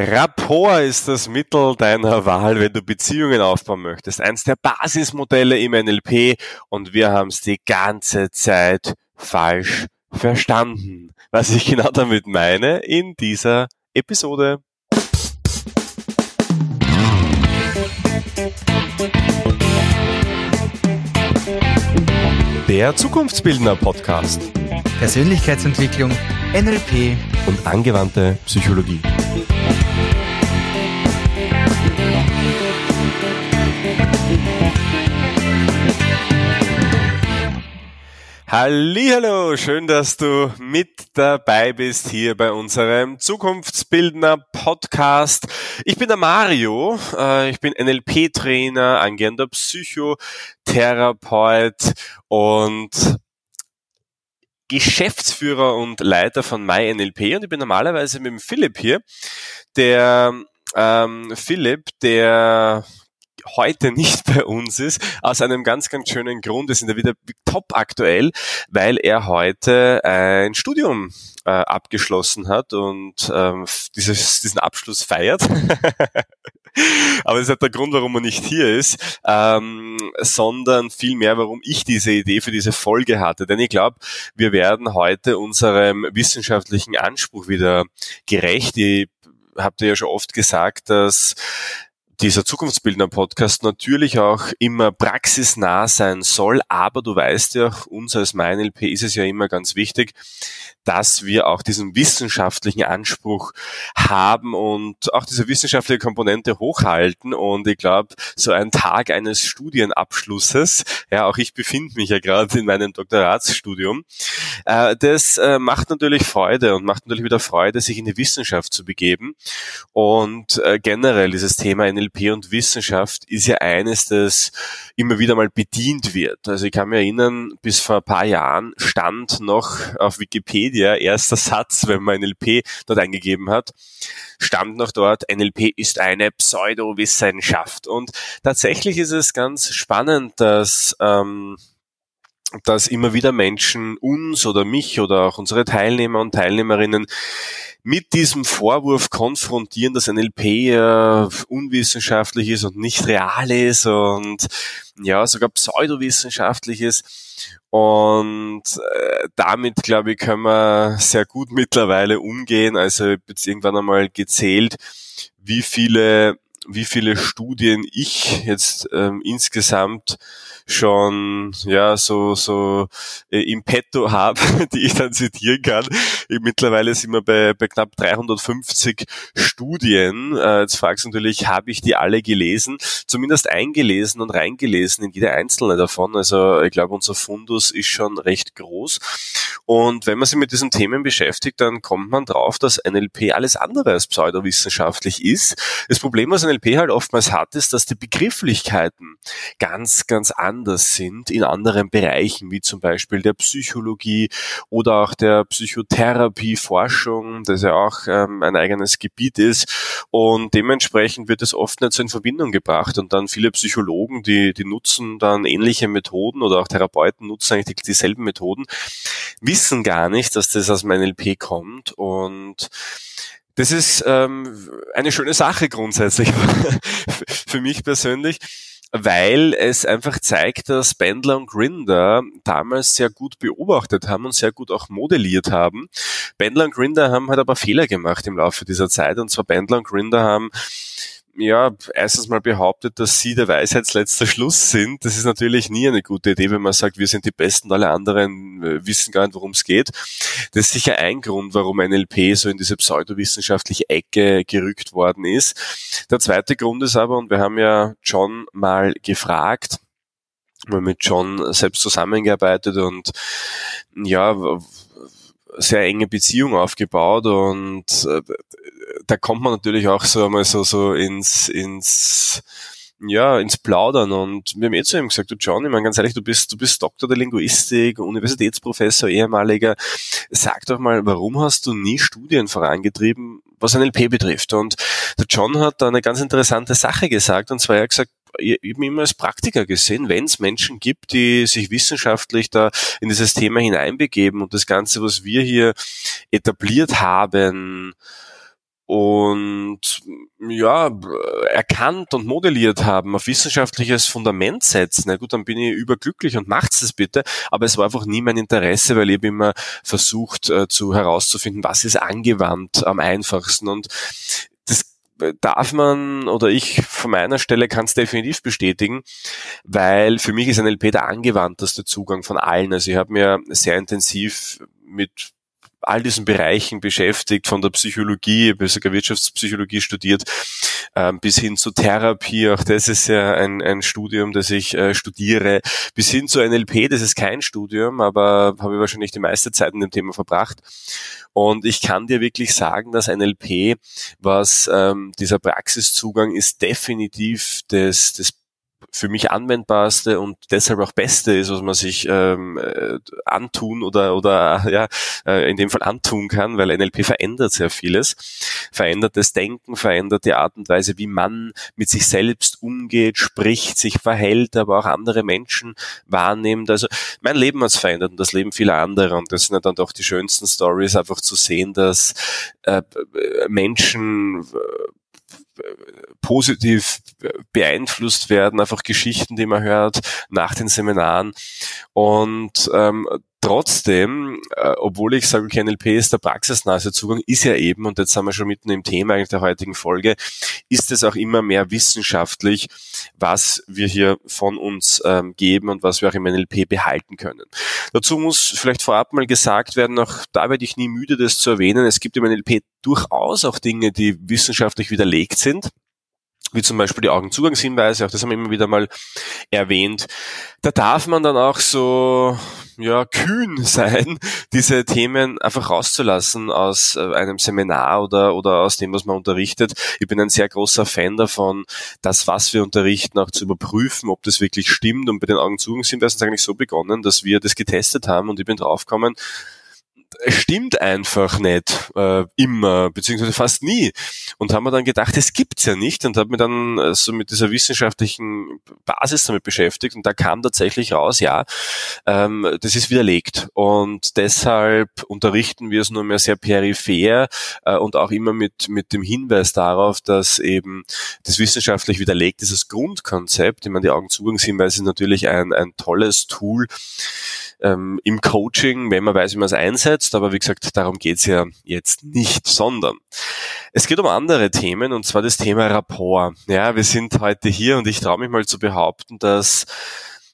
Rapport ist das Mittel deiner Wahl, wenn du Beziehungen aufbauen möchtest. Eins der Basismodelle im NLP und wir haben es die ganze Zeit falsch verstanden. Was ich genau damit meine in dieser Episode. Der Zukunftsbildner Podcast. Persönlichkeitsentwicklung, NLP und angewandte Psychologie. Hallo, schön, dass du mit dabei bist hier bei unserem Zukunftsbildner Podcast. Ich bin der Mario, äh, ich bin NLP-Trainer, angehender Psychotherapeut und Geschäftsführer und Leiter von MyNLP und ich bin normalerweise mit dem Philipp hier. Der ähm, Philipp, der heute nicht bei uns ist, aus einem ganz, ganz schönen Grund. Wir sind ja wieder top aktuell, weil er heute ein Studium äh, abgeschlossen hat und ähm, dieses, diesen Abschluss feiert. Aber das ist nicht der Grund, warum er nicht hier ist, ähm, sondern vielmehr, warum ich diese Idee für diese Folge hatte. Denn ich glaube, wir werden heute unserem wissenschaftlichen Anspruch wieder gerecht. Ich habt ihr ja schon oft gesagt, dass dieser Zukunftsbildner-Podcast natürlich auch immer praxisnah sein soll, aber du weißt ja, uns als MyNLP ist es ja immer ganz wichtig, dass wir auch diesen wissenschaftlichen Anspruch haben und auch diese wissenschaftliche Komponente hochhalten. Und ich glaube, so ein Tag eines Studienabschlusses, ja, auch ich befinde mich ja gerade in meinem Doktoratsstudium, äh, das äh, macht natürlich Freude und macht natürlich wieder Freude, sich in die Wissenschaft zu begeben. Und äh, generell dieses Thema NLP und Wissenschaft ist ja eines, das immer wieder mal bedient wird. Also ich kann mich erinnern, bis vor ein paar Jahren stand noch auf Wikipedia Wikipedia, erster Satz, wenn man NLP dort eingegeben hat, stand noch dort, NLP ist eine Pseudowissenschaft. Und tatsächlich ist es ganz spannend, dass ähm, dass immer wieder Menschen uns oder mich oder auch unsere Teilnehmer und Teilnehmerinnen mit diesem Vorwurf konfrontieren, dass NLP äh, unwissenschaftlich ist und nicht real ist und ja, sogar pseudowissenschaftlich ist. Und äh, damit, glaube ich, können wir sehr gut mittlerweile umgehen. Also ich habe jetzt irgendwann einmal gezählt, wie viele, wie viele Studien ich jetzt ähm, insgesamt schon ja so so äh, im Petto habe, die ich dann zitieren kann. Ich, mittlerweile sind wir bei, bei knapp 350 Studien. Äh, jetzt fragst du natürlich, habe ich die alle gelesen? Zumindest eingelesen und reingelesen in jede einzelne davon. Also ich glaube, unser Fundus ist schon recht groß. Und wenn man sich mit diesen Themen beschäftigt, dann kommt man drauf, dass NLP alles andere als pseudowissenschaftlich ist. Das Problem, was NLP halt oftmals hat, ist, dass die Begrifflichkeiten ganz, ganz anders anders sind in anderen Bereichen, wie zum Beispiel der Psychologie oder auch der Psychotherapieforschung, das ja auch ähm, ein eigenes Gebiet ist. Und dementsprechend wird es oft nicht so in Verbindung gebracht. Und dann viele Psychologen, die, die nutzen dann ähnliche Methoden oder auch Therapeuten nutzen eigentlich dieselben Methoden, wissen gar nicht, dass das aus dem NLP kommt und das ist ähm, eine schöne Sache grundsätzlich für mich persönlich weil es einfach zeigt, dass Bendler und Grinder damals sehr gut beobachtet haben und sehr gut auch modelliert haben. Bendler und Grinder haben halt aber Fehler gemacht im Laufe dieser Zeit und zwar Bendler und Grinder haben ja, erstens mal behauptet, dass sie der Weisheitsletzter Schluss sind. Das ist natürlich nie eine gute Idee, wenn man sagt, wir sind die Besten, alle anderen äh, wissen gar nicht, worum es geht. Das ist sicher ein Grund, warum NLP so in diese pseudowissenschaftliche Ecke gerückt worden ist. Der zweite Grund ist aber, und wir haben ja John mal gefragt, wir mit John selbst zusammengearbeitet und ja, sehr enge Beziehung aufgebaut und äh, da kommt man natürlich auch so einmal so, so ins, ins, ja, ins Plaudern. Und wir haben eh zu ihm gesagt, du John, ich meine ganz ehrlich, du bist, du bist Doktor der Linguistik, Universitätsprofessor, ehemaliger, sag doch mal, warum hast du nie Studien vorangetrieben, was NLP betrifft? Und der John hat da eine ganz interessante Sache gesagt, und zwar er hat gesagt, ich habe immer als Praktiker gesehen, wenn es Menschen gibt, die sich wissenschaftlich da in dieses Thema hineinbegeben und das Ganze, was wir hier etabliert haben, und ja, erkannt und modelliert haben, auf wissenschaftliches Fundament setzen, na gut, dann bin ich überglücklich und macht's das bitte. Aber es war einfach nie mein Interesse, weil ich habe immer versucht äh, zu herauszufinden, was ist angewandt am einfachsten. Und das darf man oder ich von meiner Stelle kann es definitiv bestätigen, weil für mich ist NLP der angewandteste Zugang von allen. Also ich habe mir sehr intensiv mit all diesen Bereichen beschäftigt, von der Psychologie, sogar Wirtschaftspsychologie studiert, ähm, bis hin zu Therapie, auch das ist ja ein, ein Studium, das ich äh, studiere, bis hin zu NLP, das ist kein Studium, aber habe ich wahrscheinlich die meiste Zeit in dem Thema verbracht. Und ich kann dir wirklich sagen, dass NLP, was ähm, dieser Praxiszugang ist, definitiv das, das für mich anwendbarste und deshalb auch beste ist, was man sich ähm, äh, antun oder oder ja äh, in dem Fall antun kann, weil NLP verändert sehr vieles, verändert das Denken, verändert die Art und Weise, wie man mit sich selbst umgeht, spricht, sich verhält, aber auch andere Menschen wahrnimmt. Also mein Leben hat es verändert und das Leben vieler anderer und das sind ja dann doch die schönsten Stories, einfach zu sehen, dass äh, Menschen positiv beeinflusst werden, einfach Geschichten, die man hört nach den Seminaren. Und ähm, trotzdem, äh, obwohl ich sage, okay, NLP ist der praxisnahe Zugang, ist ja eben, und jetzt sind wir schon mitten im Thema eigentlich der heutigen Folge, ist es auch immer mehr wissenschaftlich, was wir hier von uns ähm, geben und was wir auch im NLP behalten können. Dazu muss vielleicht vorab mal gesagt werden, auch da werde ich nie müde, das zu erwähnen, es gibt im NLP durchaus auch Dinge, die wissenschaftlich widerlegt sind wie zum Beispiel die Augenzugangshinweise, auch das haben wir immer wieder mal erwähnt. Da darf man dann auch so ja, kühn sein, diese Themen einfach rauszulassen aus äh, einem Seminar oder, oder aus dem, was man unterrichtet. Ich bin ein sehr großer Fan davon, das, was wir unterrichten, auch zu überprüfen, ob das wirklich stimmt. Und bei den Augenzugangshinweisen ist eigentlich so begonnen, dass wir das getestet haben und ich bin draufgekommen, es stimmt einfach nicht äh, immer, beziehungsweise fast nie. Und haben wir dann gedacht, es gibt's ja nicht und habe mir dann äh, so mit dieser wissenschaftlichen Basis damit beschäftigt und da kam tatsächlich raus, ja, ähm, das ist widerlegt. Und deshalb unterrichten wir es nur mehr sehr peripher äh, und auch immer mit, mit dem Hinweis darauf, dass eben das wissenschaftlich widerlegt ist, das Grundkonzept. Ich meine, die Augenzugangshinweise sind natürlich ein, ein tolles Tool, ähm, im Coaching, wenn man weiß, wie man es einsetzt. Aber wie gesagt, darum geht's ja jetzt nicht, sondern es geht um andere Themen und zwar das Thema Rapport. Ja, wir sind heute hier und ich traue mich mal zu behaupten, dass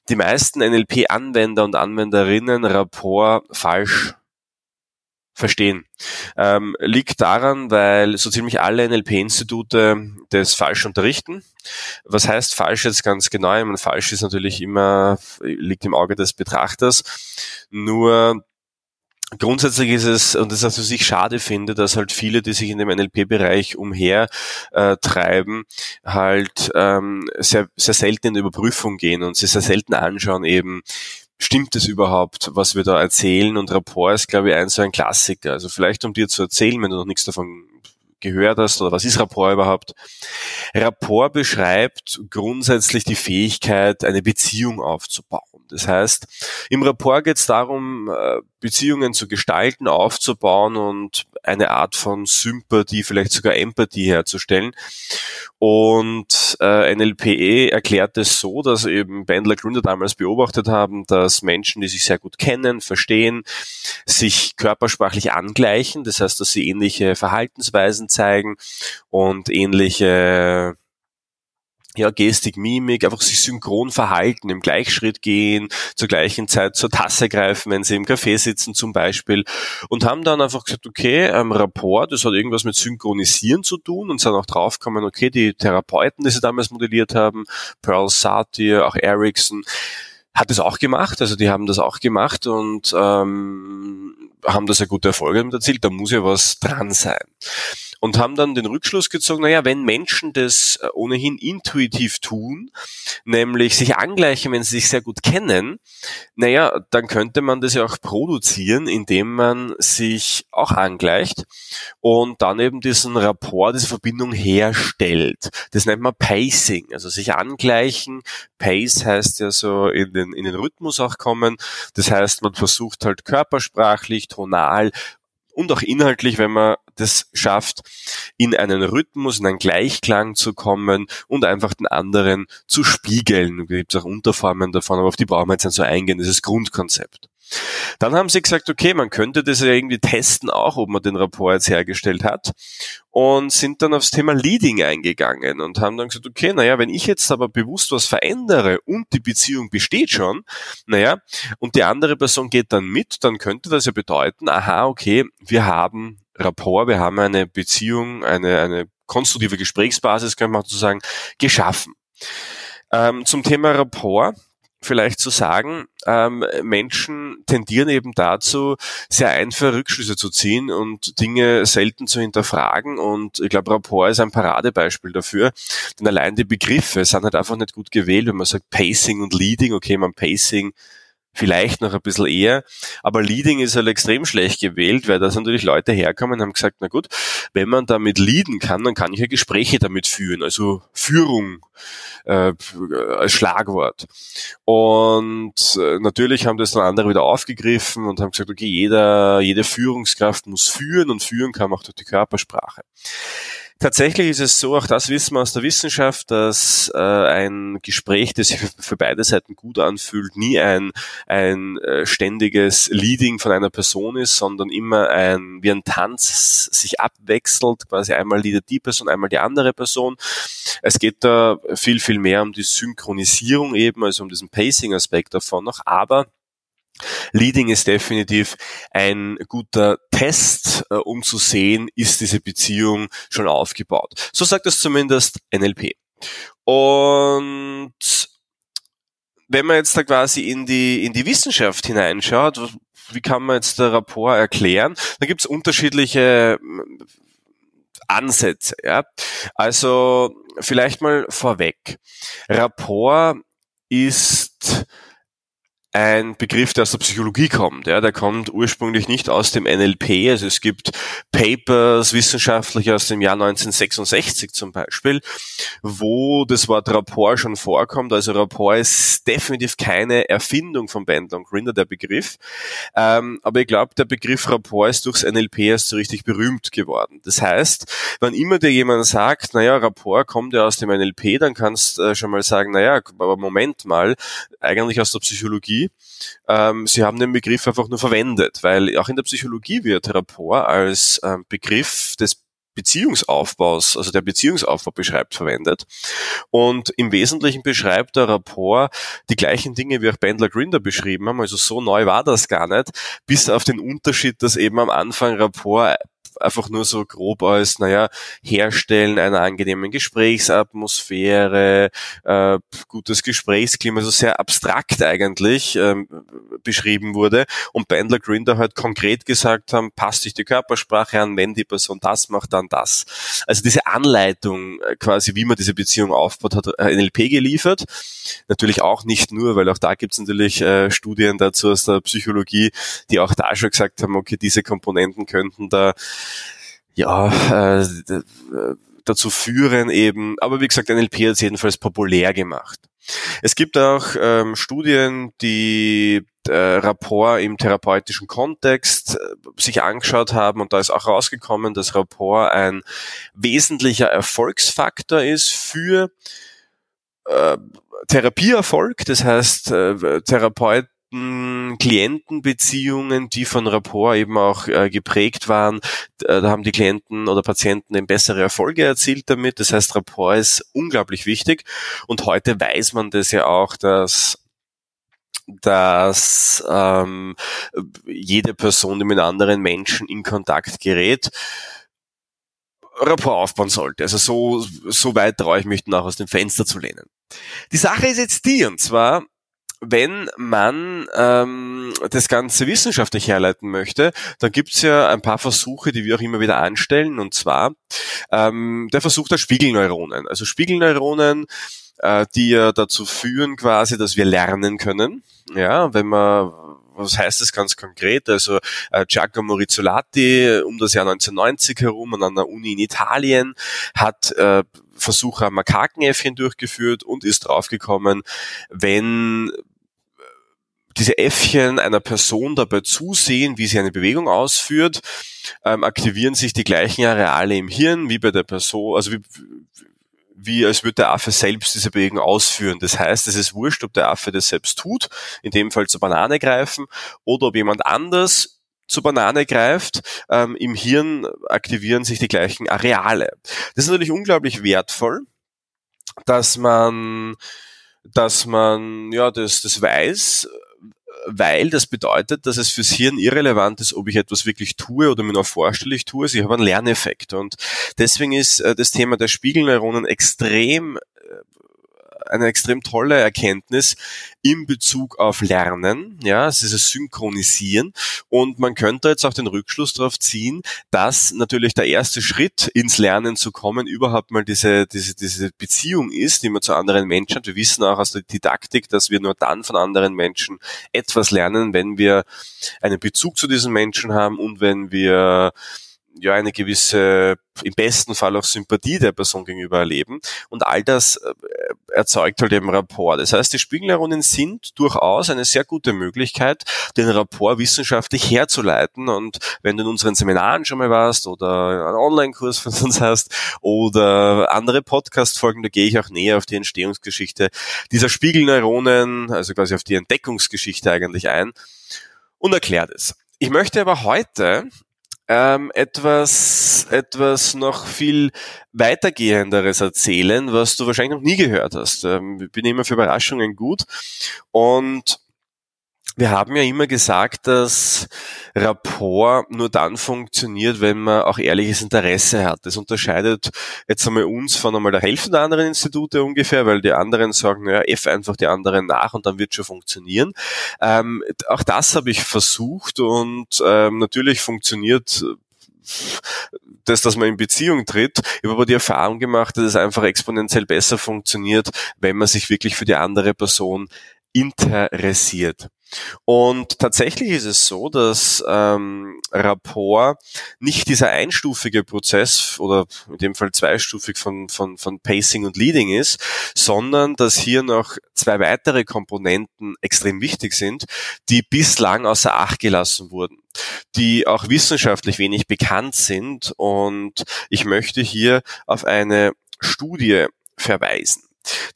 die meisten NLP-Anwender und Anwenderinnen Rapport falsch verstehen. Ähm, liegt daran, weil so ziemlich alle NLP-Institute das falsch unterrichten. Was heißt falsch jetzt ganz genau? Ich meine, falsch ist natürlich immer, liegt im Auge des Betrachters. Nur Grundsätzlich ist es, und das ist, was ich schade finde, dass halt viele, die sich in dem NLP-Bereich umher äh, treiben, halt ähm, sehr, sehr selten in Überprüfung gehen und sie sehr selten anschauen eben, stimmt es überhaupt, was wir da erzählen? Und Rapport ist, glaube ich, ein so ein Klassiker. Also vielleicht um dir zu erzählen, wenn du noch nichts davon gehört hast oder was ist Rapport überhaupt? Rapport beschreibt grundsätzlich die Fähigkeit, eine Beziehung aufzubauen. Das heißt, im Rapport geht es darum, äh, Beziehungen zu gestalten, aufzubauen und eine Art von Sympathie, vielleicht sogar Empathie herzustellen. Und äh, NLPE erklärt es so, dass eben Bandler Gründer damals beobachtet haben, dass Menschen, die sich sehr gut kennen, verstehen, sich körpersprachlich angleichen. Das heißt, dass sie ähnliche Verhaltensweisen zeigen und ähnliche ja, Gestik, Mimik, einfach sich synchron verhalten, im Gleichschritt gehen, zur gleichen Zeit zur Tasse greifen, wenn sie im Café sitzen zum Beispiel. Und haben dann einfach gesagt, okay, ähm, Rapport, das hat irgendwas mit Synchronisieren zu tun und sind auch draufgekommen, okay, die Therapeuten, die sie damals modelliert haben, Pearl Satir, auch Ericsson, hat das auch gemacht, also die haben das auch gemacht und ähm, haben das ja gute Erfolge damit erzielt, da muss ja was dran sein und haben dann den Rückschluss gezogen, naja, wenn Menschen das äh, ohnehin intuitiv tun, nämlich sich angleichen, wenn sie sich sehr gut kennen, naja, dann könnte man das ja auch produzieren, indem man sich auch angleicht und dann eben diesen Rapport, diese Verbindung herstellt. Das nennt man Pacing, also sich angleichen. Pace heißt ja so in den, in den Rhythmus auch kommen. Das heißt, man versucht halt körpersprachlich, tonal und auch inhaltlich, wenn man das schafft, in einen Rhythmus, in einen Gleichklang zu kommen und einfach den anderen zu spiegeln. Da gibt auch Unterformen davon, aber auf die brauchen wir jetzt nicht so eingehen. Das ist das Grundkonzept. Dann haben sie gesagt, okay, man könnte das ja irgendwie testen auch, ob man den Rapport jetzt hergestellt hat und sind dann aufs Thema Leading eingegangen und haben dann gesagt, okay, naja, wenn ich jetzt aber bewusst was verändere und die Beziehung besteht schon, naja, und die andere Person geht dann mit, dann könnte das ja bedeuten, aha, okay, wir haben Rapport, wir haben eine Beziehung, eine, eine konstruktive Gesprächsbasis, kann man so sagen, geschaffen. Ähm, zum Thema Rapport vielleicht zu sagen, ähm, Menschen tendieren eben dazu, sehr einfache Rückschlüsse zu ziehen und Dinge selten zu hinterfragen. Und ich glaube, Rapport ist ein Paradebeispiel dafür. Denn allein die Begriffe sind halt einfach nicht gut gewählt, wenn man sagt Pacing und Leading. Okay, man Pacing vielleicht noch ein bisschen eher. Aber Leading ist halt extrem schlecht gewählt, weil da sind natürlich Leute herkommen und haben gesagt, na gut, wenn man damit leaden kann, dann kann ich ja Gespräche damit führen, also Führung äh, als Schlagwort. Und äh, natürlich haben das dann andere wieder aufgegriffen und haben gesagt, okay, jeder, jede Führungskraft muss führen und führen kann man auch durch die Körpersprache. Tatsächlich ist es so, auch das wissen wir aus der Wissenschaft, dass äh, ein Gespräch, das sich für beide Seiten gut anfühlt, nie ein, ein äh, ständiges Leading von einer Person ist, sondern immer ein, wie ein Tanz sich abwechselt, quasi einmal leadet die Person, einmal die andere Person. Es geht da viel, viel mehr um die Synchronisierung eben, also um diesen Pacing-Aspekt davon noch, aber Leading ist definitiv ein guter Test, äh, um zu sehen, ist diese Beziehung schon aufgebaut. So sagt es zumindest NLP. Und wenn man jetzt da quasi in die, in die Wissenschaft hineinschaut, wie kann man jetzt der Rapport erklären? Da gibt es unterschiedliche äh, Ansätze. Ja? Also vielleicht mal vorweg. Rapport ist ein Begriff, der aus der Psychologie kommt. Ja, der kommt ursprünglich nicht aus dem NLP. Also es gibt Papers wissenschaftliche aus dem Jahr 1966 zum Beispiel, wo das Wort Rapport schon vorkommt. Also Rapport ist definitiv keine Erfindung von Bandler und Grinder, der Begriff. Ähm, aber ich glaube, der Begriff Rapport ist durchs NLP erst so richtig berühmt geworden. Das heißt, wenn immer dir jemand sagt, naja, Rapport kommt ja aus dem NLP, dann kannst du äh, schon mal sagen, naja, aber Moment mal, eigentlich aus der Psychologie ähm, sie haben den Begriff einfach nur verwendet, weil auch in der Psychologie wird Rapport als ähm, Begriff des Beziehungsaufbaus, also der Beziehungsaufbau beschreibt, verwendet. Und im Wesentlichen beschreibt der Rapport die gleichen Dinge, wie auch Bandler Grinder beschrieben haben. Also so neu war das gar nicht, bis auf den Unterschied, dass eben am Anfang Rapport einfach nur so grob als, naja, Herstellen einer angenehmen Gesprächsatmosphäre, äh, gutes Gesprächsklima, also sehr abstrakt eigentlich ähm, beschrieben wurde und Bandler Grinder halt konkret gesagt haben, passt sich die Körpersprache an, wenn die Person das macht, dann das. Also diese Anleitung äh, quasi, wie man diese Beziehung aufbaut, hat NLP geliefert. Natürlich auch nicht nur, weil auch da gibt es natürlich äh, Studien dazu aus der Psychologie, die auch da schon gesagt haben, okay, diese Komponenten könnten da ja, äh, dazu führen eben, aber wie gesagt, NLP hat es jedenfalls populär gemacht. Es gibt auch ähm, Studien, die äh, Rapport im therapeutischen Kontext äh, sich angeschaut haben und da ist auch rausgekommen, dass Rapport ein wesentlicher Erfolgsfaktor ist für äh, Therapieerfolg. Das heißt, äh, Therapeut Klientenbeziehungen, die von Rapport eben auch äh, geprägt waren. Da haben die Klienten oder Patienten eben bessere Erfolge erzielt damit. Das heißt, Rapport ist unglaublich wichtig. Und heute weiß man das ja auch, dass dass ähm, jede Person, die mit anderen Menschen in Kontakt gerät, Rapport aufbauen sollte. Also so, so weit traue ich mich dann auch aus dem Fenster zu lehnen. Die Sache ist jetzt die, und zwar, wenn man ähm, das Ganze wissenschaftlich herleiten möchte, dann gibt's ja ein paar Versuche, die wir auch immer wieder anstellen. Und zwar ähm, der Versuch der Spiegelneuronen. Also Spiegelneuronen, äh, die ja dazu führen quasi, dass wir lernen können. Ja, wenn man was heißt das ganz konkret? Also äh, Giacomo Rizzolatti um das Jahr 1990 herum an einer Uni in Italien hat äh, Versuche am Makakenäffchen durchgeführt und ist draufgekommen, wenn diese Äffchen einer Person dabei zusehen, wie sie eine Bewegung ausführt, ähm, aktivieren sich die gleichen Areale im Hirn wie bei der Person, also wie, wie als würde der Affe selbst diese Bewegung ausführen. Das heißt, es ist wurscht, ob der Affe das selbst tut, in dem Fall zur Banane greifen, oder ob jemand anders zur Banane greift, ähm, im Hirn aktivieren sich die gleichen Areale. Das ist natürlich unglaublich wertvoll, dass man, dass man ja das, das weiß, weil das bedeutet, dass es fürs Hirn irrelevant ist, ob ich etwas wirklich tue oder mir nur vorstelle, ich tue es. Ich habe einen Lerneffekt. Und deswegen ist äh, das Thema der Spiegelneuronen extrem eine extrem tolle Erkenntnis in Bezug auf Lernen. Ja, es ist das Synchronisieren. Und man könnte jetzt auch den Rückschluss darauf ziehen, dass natürlich der erste Schritt ins Lernen zu kommen überhaupt mal diese, diese, diese Beziehung ist, die man zu anderen Menschen hat. Wir wissen auch aus der Didaktik, dass wir nur dann von anderen Menschen etwas lernen, wenn wir einen Bezug zu diesen Menschen haben und wenn wir ja eine gewisse, im besten Fall auch Sympathie der Person gegenüber erleben. Und all das äh, erzeugt halt eben Rapport. Das heißt, die Spiegelneuronen sind durchaus eine sehr gute Möglichkeit, den Rapport wissenschaftlich herzuleiten. Und wenn du in unseren Seminaren schon mal warst oder einen Online-Kurs von uns hast oder andere Podcast-Folgen, da gehe ich auch näher auf die Entstehungsgeschichte dieser Spiegelneuronen, also quasi auf die Entdeckungsgeschichte eigentlich ein und erklärt es. Ich möchte aber heute ähm, etwas, etwas noch viel weitergehenderes erzählen, was du wahrscheinlich noch nie gehört hast. Ähm, ich bin immer für Überraschungen gut und wir haben ja immer gesagt, dass Rapport nur dann funktioniert, wenn man auch ehrliches Interesse hat. Das unterscheidet jetzt einmal uns von einmal der Hälfte der anderen Institute ungefähr, weil die anderen sagen, naja, F einfach die anderen nach und dann wird schon funktionieren. Ähm, auch das habe ich versucht und ähm, natürlich funktioniert das, dass man in Beziehung tritt. Ich habe aber die Erfahrung gemacht, dass es einfach exponentiell besser funktioniert, wenn man sich wirklich für die andere Person interessiert. Und tatsächlich ist es so, dass ähm, Rapport nicht dieser einstufige Prozess oder in dem Fall zweistufig von, von, von Pacing und Leading ist, sondern dass hier noch zwei weitere Komponenten extrem wichtig sind, die bislang außer Acht gelassen wurden die auch wissenschaftlich wenig bekannt sind. Und ich möchte hier auf eine Studie verweisen.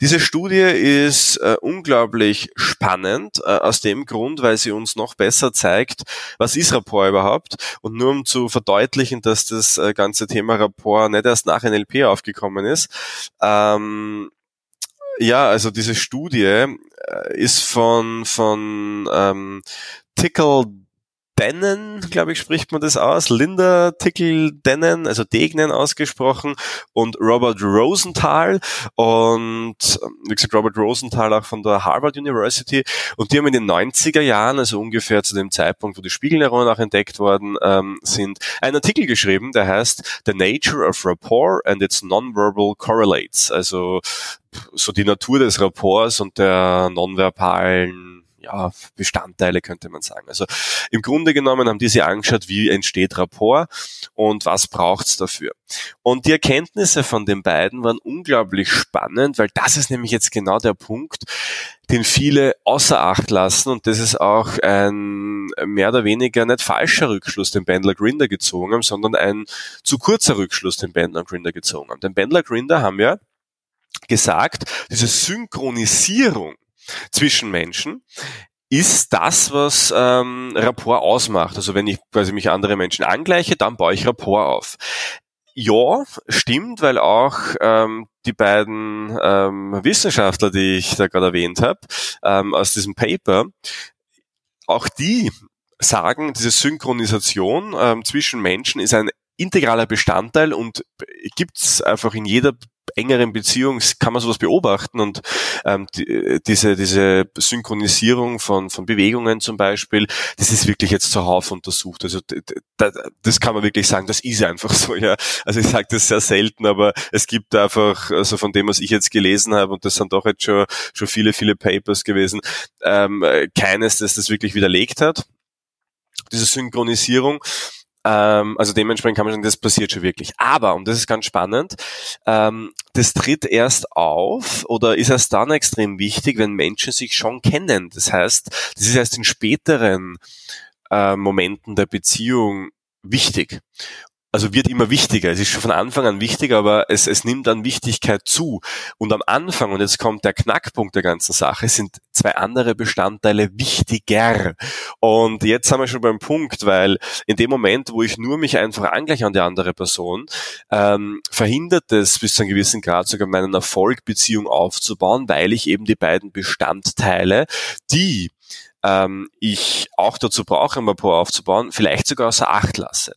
Diese Studie ist äh, unglaublich spannend, äh, aus dem Grund, weil sie uns noch besser zeigt, was ist Rapport überhaupt. Und nur um zu verdeutlichen, dass das äh, ganze Thema Rapport nicht erst nach NLP aufgekommen ist. Ähm, ja, also diese Studie äh, ist von, von ähm, Tickle Dennen, glaube ich, spricht man das aus. Linda Tickle Dennen, also Degnen ausgesprochen. Und Robert Rosenthal. Und wie gesagt Robert Rosenthal auch von der Harvard University. Und die haben in den 90er Jahren, also ungefähr zu dem Zeitpunkt, wo die Spiegelneuronen auch entdeckt worden ähm, sind, einen Artikel geschrieben, der heißt The Nature of Rapport and its Nonverbal Correlates, also so die Natur des Rapports und der nonverbalen ja, Bestandteile, könnte man sagen. Also im Grunde genommen haben die sich angeschaut, wie entsteht Rapport und was braucht's dafür. Und die Erkenntnisse von den beiden waren unglaublich spannend, weil das ist nämlich jetzt genau der Punkt, den viele außer Acht lassen und das ist auch ein mehr oder weniger nicht falscher Rückschluss, den Bandler Grinder gezogen haben, sondern ein zu kurzer Rückschluss, den Bandler Grinder gezogen haben. Den Bandler Grinder haben ja gesagt, diese Synchronisierung zwischen Menschen ist das, was ähm, Rapport ausmacht. Also wenn ich quasi mich andere Menschen angleiche, dann baue ich Rapport auf. Ja, stimmt, weil auch ähm, die beiden ähm, Wissenschaftler, die ich da gerade erwähnt habe, ähm, aus diesem Paper, auch die sagen, diese Synchronisation ähm, zwischen Menschen ist ein integraler Bestandteil und gibt's einfach in jeder engeren Beziehung kann man sowas beobachten und ähm, die, diese, diese Synchronisierung von, von Bewegungen zum Beispiel, das ist wirklich jetzt zuhauf untersucht. Also das kann man wirklich sagen, das ist einfach so, ja. Also ich sage das sehr selten, aber es gibt einfach, also von dem, was ich jetzt gelesen habe, und das sind doch jetzt schon, schon viele, viele Papers gewesen, ähm, keines, das das wirklich widerlegt hat, diese Synchronisierung. Ähm, also dementsprechend kann man sagen, das passiert schon wirklich. Aber, und das ist ganz spannend, ähm, das tritt erst auf oder ist erst dann extrem wichtig, wenn Menschen sich schon kennen. Das heißt, das ist erst in späteren äh, Momenten der Beziehung wichtig also wird immer wichtiger. Es ist schon von Anfang an wichtiger, aber es, es nimmt an Wichtigkeit zu. Und am Anfang, und jetzt kommt der Knackpunkt der ganzen Sache, sind zwei andere Bestandteile wichtiger. Und jetzt sind wir schon beim Punkt, weil in dem Moment, wo ich nur mich einfach angleiche an die andere Person, ähm, verhindert es bis zu einem gewissen Grad sogar meinen Erfolg, Beziehung aufzubauen, weil ich eben die beiden Bestandteile, die ähm, ich auch dazu brauche, um Rapport aufzubauen, vielleicht sogar außer Acht lasse.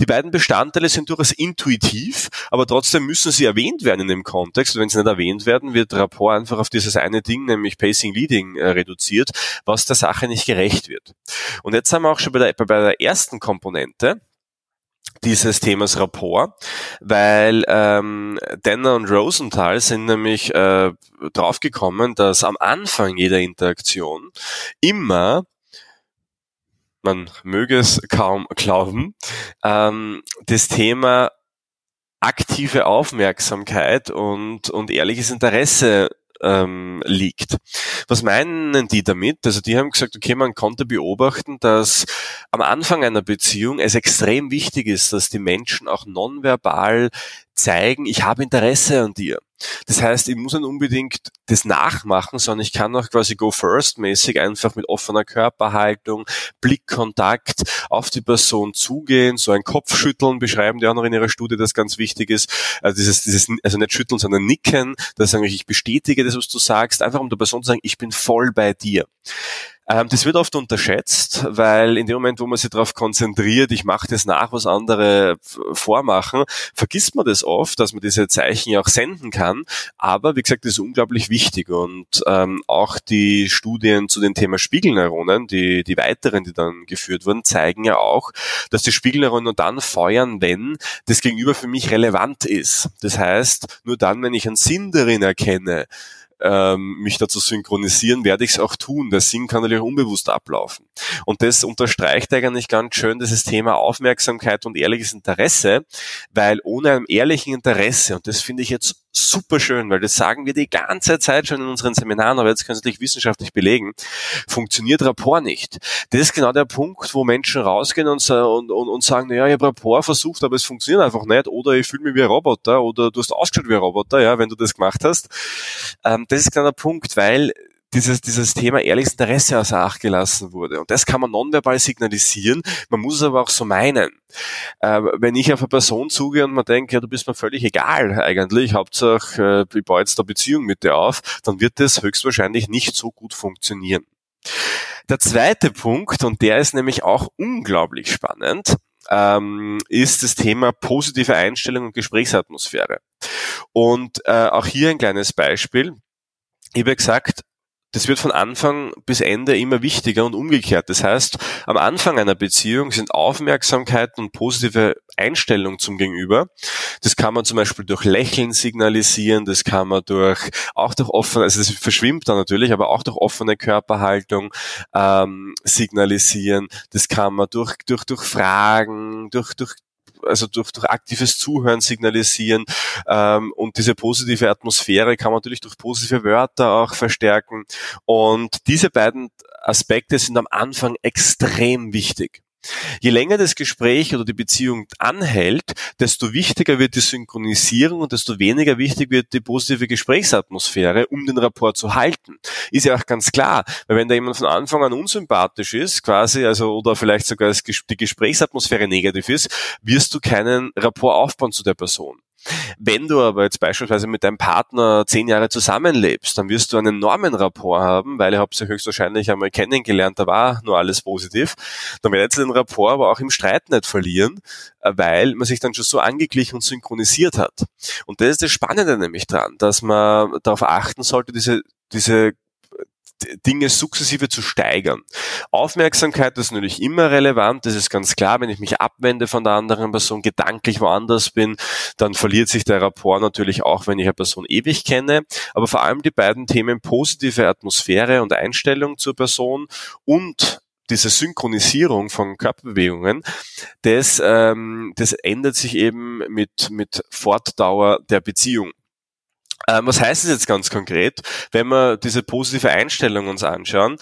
Die beiden Bestandteile sind durchaus intuitiv, aber trotzdem müssen sie erwähnt werden in dem Kontext. Und wenn sie nicht erwähnt werden, wird Rapport einfach auf dieses eine Ding, nämlich Pacing Leading, äh, reduziert, was der Sache nicht gerecht wird. Und jetzt haben wir auch schon bei der, bei der ersten Komponente, dieses Themas Rapport, weil ähm, Denner und Rosenthal sind nämlich äh, draufgekommen, dass am Anfang jeder Interaktion immer man möge es kaum glauben, ähm, das Thema aktive Aufmerksamkeit und, und ehrliches Interesse ähm, liegt. Was meinen die damit? Also die haben gesagt, okay, man konnte beobachten, dass am Anfang einer Beziehung es extrem wichtig ist, dass die Menschen auch nonverbal zeigen, ich habe Interesse an dir. Das heißt, ich muss nicht unbedingt das nachmachen, sondern ich kann auch quasi go first mäßig einfach mit offener Körperhaltung, Blickkontakt auf die Person zugehen, so ein Kopfschütteln beschreiben die auch noch in ihrer Studie, das ganz wichtig ist. Also dieses, dieses, also nicht schütteln, sondern nicken, das sagen ich bestätige das, was du sagst, einfach um der Person zu sagen, ich bin voll bei dir. Ähm, das wird oft unterschätzt, weil in dem Moment, wo man sich darauf konzentriert, ich mache das nach, was andere vormachen, vergisst man das oft, dass man diese Zeichen ja auch senden kann. Aber wie gesagt, das ist unglaublich wichtig und ähm, auch die Studien zu dem Thema Spiegelneuronen, die, die weiteren, die dann geführt wurden, zeigen ja auch, dass die Spiegelneuronen nur dann feuern, wenn das Gegenüber für mich relevant ist. Das heißt, nur dann, wenn ich einen Sinn darin erkenne, ähm, mich dazu synchronisieren, werde ich es auch tun. Der Sinn kann natürlich unbewusst ablaufen. Und das unterstreicht eigentlich ganz schön dieses Thema Aufmerksamkeit und ehrliches Interesse, weil ohne einem ehrlichen Interesse, und das finde ich jetzt super schön, weil das sagen wir die ganze Zeit schon in unseren Seminaren, aber jetzt können Sie natürlich wissenschaftlich belegen, funktioniert Rapport nicht. Das ist genau der Punkt, wo Menschen rausgehen und, und, und, sagen, naja, ich habe Rapport versucht, aber es funktioniert einfach nicht, oder ich fühle mich wie ein Roboter, oder du hast ausgeschaut wie ein Roboter, ja, wenn du das gemacht hast. Ähm, das ist genau der Punkt, weil dieses, dieses Thema ehrliches Interesse außer Acht gelassen wurde. Und das kann man nonverbal signalisieren, man muss es aber auch so meinen. Äh, wenn ich auf eine Person zugehe und man denkt, ja, du bist mir völlig egal eigentlich, Hauptsache äh, ich baue jetzt eine Beziehung mit dir auf, dann wird das höchstwahrscheinlich nicht so gut funktionieren. Der zweite Punkt, und der ist nämlich auch unglaublich spannend, ähm, ist das Thema positive Einstellung und Gesprächsatmosphäre. Und äh, auch hier ein kleines Beispiel. Ich habe gesagt, das wird von Anfang bis Ende immer wichtiger und umgekehrt. Das heißt, am Anfang einer Beziehung sind Aufmerksamkeit und positive Einstellung zum Gegenüber. Das kann man zum Beispiel durch Lächeln signalisieren, das kann man durch, auch durch offene, also das verschwimmt dann natürlich, aber auch durch offene Körperhaltung ähm, signalisieren. Das kann man durch, durch, durch Fragen, durch, durch also durch, durch aktives Zuhören signalisieren ähm, und diese positive Atmosphäre kann man natürlich durch positive Wörter auch verstärken und diese beiden Aspekte sind am Anfang extrem wichtig. Je länger das Gespräch oder die Beziehung anhält, desto wichtiger wird die Synchronisierung und desto weniger wichtig wird die positive Gesprächsatmosphäre, um den Rapport zu halten. Ist ja auch ganz klar, weil wenn da jemand von Anfang an unsympathisch ist, quasi, also oder vielleicht sogar die Gesprächsatmosphäre negativ ist, wirst du keinen Rapport aufbauen zu der Person. Wenn du aber jetzt beispielsweise mit deinem Partner zehn Jahre zusammenlebst, dann wirst du einen enormen Rapport haben, weil ihr habt sie höchstwahrscheinlich einmal kennengelernt, da war nur alles positiv. Dann werdet ihr den Rapport aber auch im Streit nicht verlieren, äh, weil man sich dann schon so angeglichen und synchronisiert hat. Und das ist das Spannende nämlich dran, dass man darauf achten sollte, diese diese Dinge sukzessive zu steigern. Aufmerksamkeit ist natürlich immer relevant, das ist ganz klar. Wenn ich mich abwende von der anderen Person, gedanklich woanders bin, dann verliert sich der Rapport natürlich auch, wenn ich eine Person ewig kenne. Aber vor allem die beiden Themen positive Atmosphäre und Einstellung zur Person und diese Synchronisierung von Körperbewegungen, das, ähm, das ändert sich eben mit, mit Fortdauer der Beziehung. Ähm, was heißt es jetzt ganz konkret? Wenn wir diese positive Einstellung uns anschauen,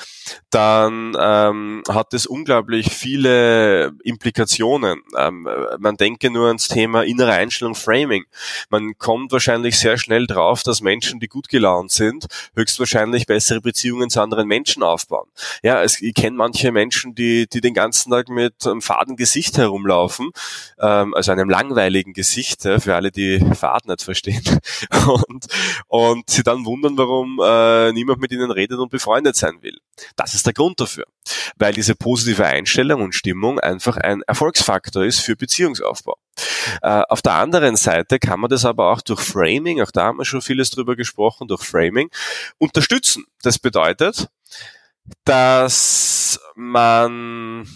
dann ähm, hat es unglaublich viele Implikationen. Ähm, man denke nur ans Thema innere Einstellung Framing. Man kommt wahrscheinlich sehr schnell drauf, dass Menschen, die gut gelaunt sind, höchstwahrscheinlich bessere Beziehungen zu anderen Menschen aufbauen. Ja, es, ich kenne manche Menschen, die, die den ganzen Tag mit einem faden Gesicht herumlaufen, ähm, also einem langweiligen Gesicht, für alle, die Fahrt nicht verstehen. Und und sie dann wundern, warum äh, niemand mit ihnen redet und befreundet sein will. Das ist der Grund dafür, weil diese positive Einstellung und Stimmung einfach ein Erfolgsfaktor ist für Beziehungsaufbau. Äh, auf der anderen Seite kann man das aber auch durch Framing, auch da haben wir schon vieles drüber gesprochen, durch Framing unterstützen. Das bedeutet, dass man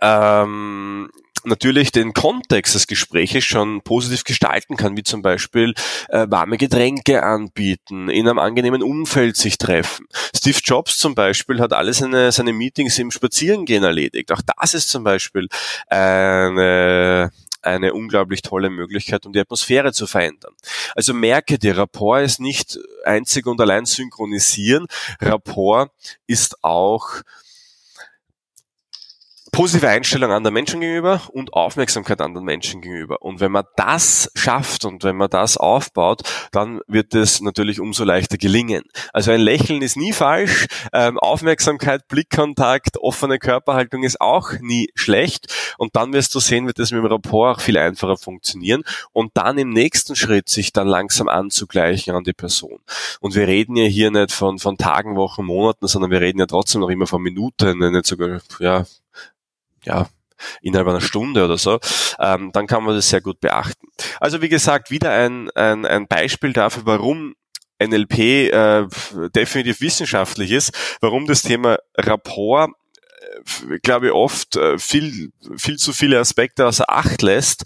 ähm, natürlich den Kontext des Gespräches schon positiv gestalten kann, wie zum Beispiel äh, warme Getränke anbieten, in einem angenehmen Umfeld sich treffen. Steve Jobs zum Beispiel hat alle seine, seine Meetings im Spazierengehen erledigt. Auch das ist zum Beispiel eine eine unglaublich tolle Möglichkeit, um die Atmosphäre zu verändern. Also merke dir, Rapport ist nicht einzig und allein synchronisieren. Rapport ist auch positive Einstellung anderen Menschen gegenüber und Aufmerksamkeit anderen Menschen gegenüber. Und wenn man das schafft und wenn man das aufbaut, dann wird es natürlich umso leichter gelingen. Also ein Lächeln ist nie falsch, ähm, Aufmerksamkeit, Blickkontakt, offene Körperhaltung ist auch nie schlecht. Und dann wirst du sehen, wird es mit dem Rapport auch viel einfacher funktionieren und dann im nächsten Schritt sich dann langsam anzugleichen an die Person. Und wir reden ja hier nicht von, von Tagen, Wochen, Monaten, sondern wir reden ja trotzdem noch immer von Minuten, nicht sogar, ja, ja, innerhalb einer Stunde oder so, ähm, dann kann man das sehr gut beachten. Also wie gesagt, wieder ein, ein, ein Beispiel dafür, warum NLP äh, definitiv wissenschaftlich ist, warum das Thema Rapport äh, glaube ich, oft äh, viel, viel zu viele Aspekte außer Acht lässt,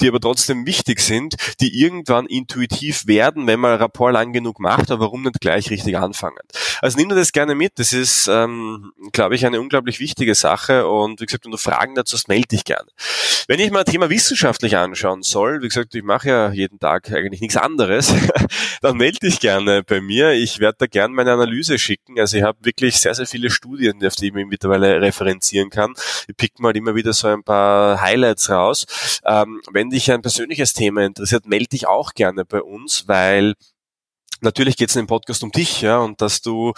die aber trotzdem wichtig sind, die irgendwann intuitiv werden, wenn man Rapport lang genug macht, aber warum nicht gleich richtig anfangen. Also nimm dir das gerne mit, das ist, ähm, glaube ich, eine unglaublich wichtige Sache und wie gesagt, wenn du Fragen dazu hast, melde dich gerne. Wenn ich mal ein Thema wissenschaftlich anschauen soll, wie gesagt, ich mache ja jeden Tag eigentlich nichts anderes, dann melde dich gerne bei mir. Ich werde da gerne meine Analyse schicken. Also ich habe wirklich sehr, sehr viele Studien, auf die ich mich mittlerweile referenzieren kann. Ich pick mal immer wieder so ein paar Highlights raus. Ähm, wenn dich ein persönliches Thema interessiert, melde dich auch gerne bei uns, weil natürlich geht es in dem Podcast um dich, ja, und dass du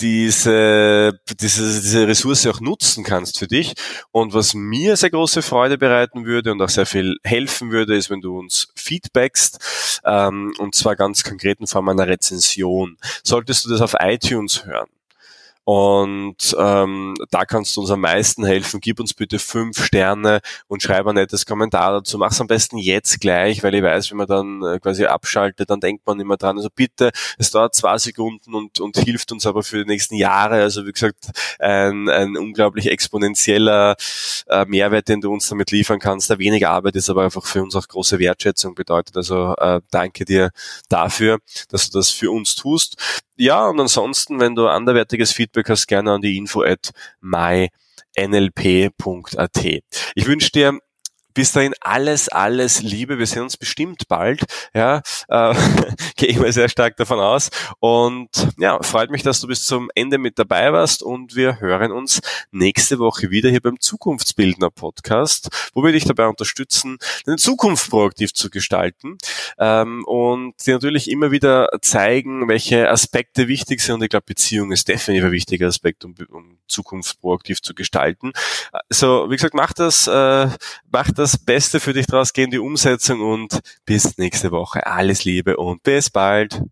diese, diese, diese Ressource auch nutzen kannst für dich. Und was mir sehr große Freude bereiten würde und auch sehr viel helfen würde, ist, wenn du uns feedbackst, ähm, und zwar ganz konkret in Form einer Rezension. Solltest du das auf iTunes hören, und ähm, da kannst du uns am meisten helfen. Gib uns bitte fünf Sterne und schreib ein nettes Kommentar dazu. Mach's am besten jetzt gleich, weil ich weiß, wenn man dann äh, quasi abschaltet, dann denkt man immer dran. Also bitte, es dauert zwei Sekunden und, und hilft uns aber für die nächsten Jahre. Also wie gesagt, ein, ein unglaublich exponentieller äh, Mehrwert, den du uns damit liefern kannst. Der weniger Arbeit ist aber einfach für uns auch große Wertschätzung bedeutet. Also äh, danke dir dafür, dass du das für uns tust. Ja, und ansonsten, wenn du anderwertiges Feedback hast, gerne an die info at mynlp.at. Ich wünsche dir bis dahin alles, alles Liebe. Wir sehen uns bestimmt bald. Ja, äh, gehe ich mal sehr stark davon aus. Und ja, freut mich, dass du bis zum Ende mit dabei warst. Und wir hören uns nächste Woche wieder hier beim Zukunftsbildner Podcast, wo wir dich dabei unterstützen, deine Zukunft proaktiv zu gestalten ähm, und dir natürlich immer wieder zeigen, welche Aspekte wichtig sind. Und ich glaube, Beziehung ist definitiv ein wichtiger Aspekt, um, um Zukunft proaktiv zu gestalten. Also, wie gesagt, mach das, äh, mach das das Beste für dich draus, geh in die Umsetzung und bis nächste Woche. Alles Liebe und bis bald.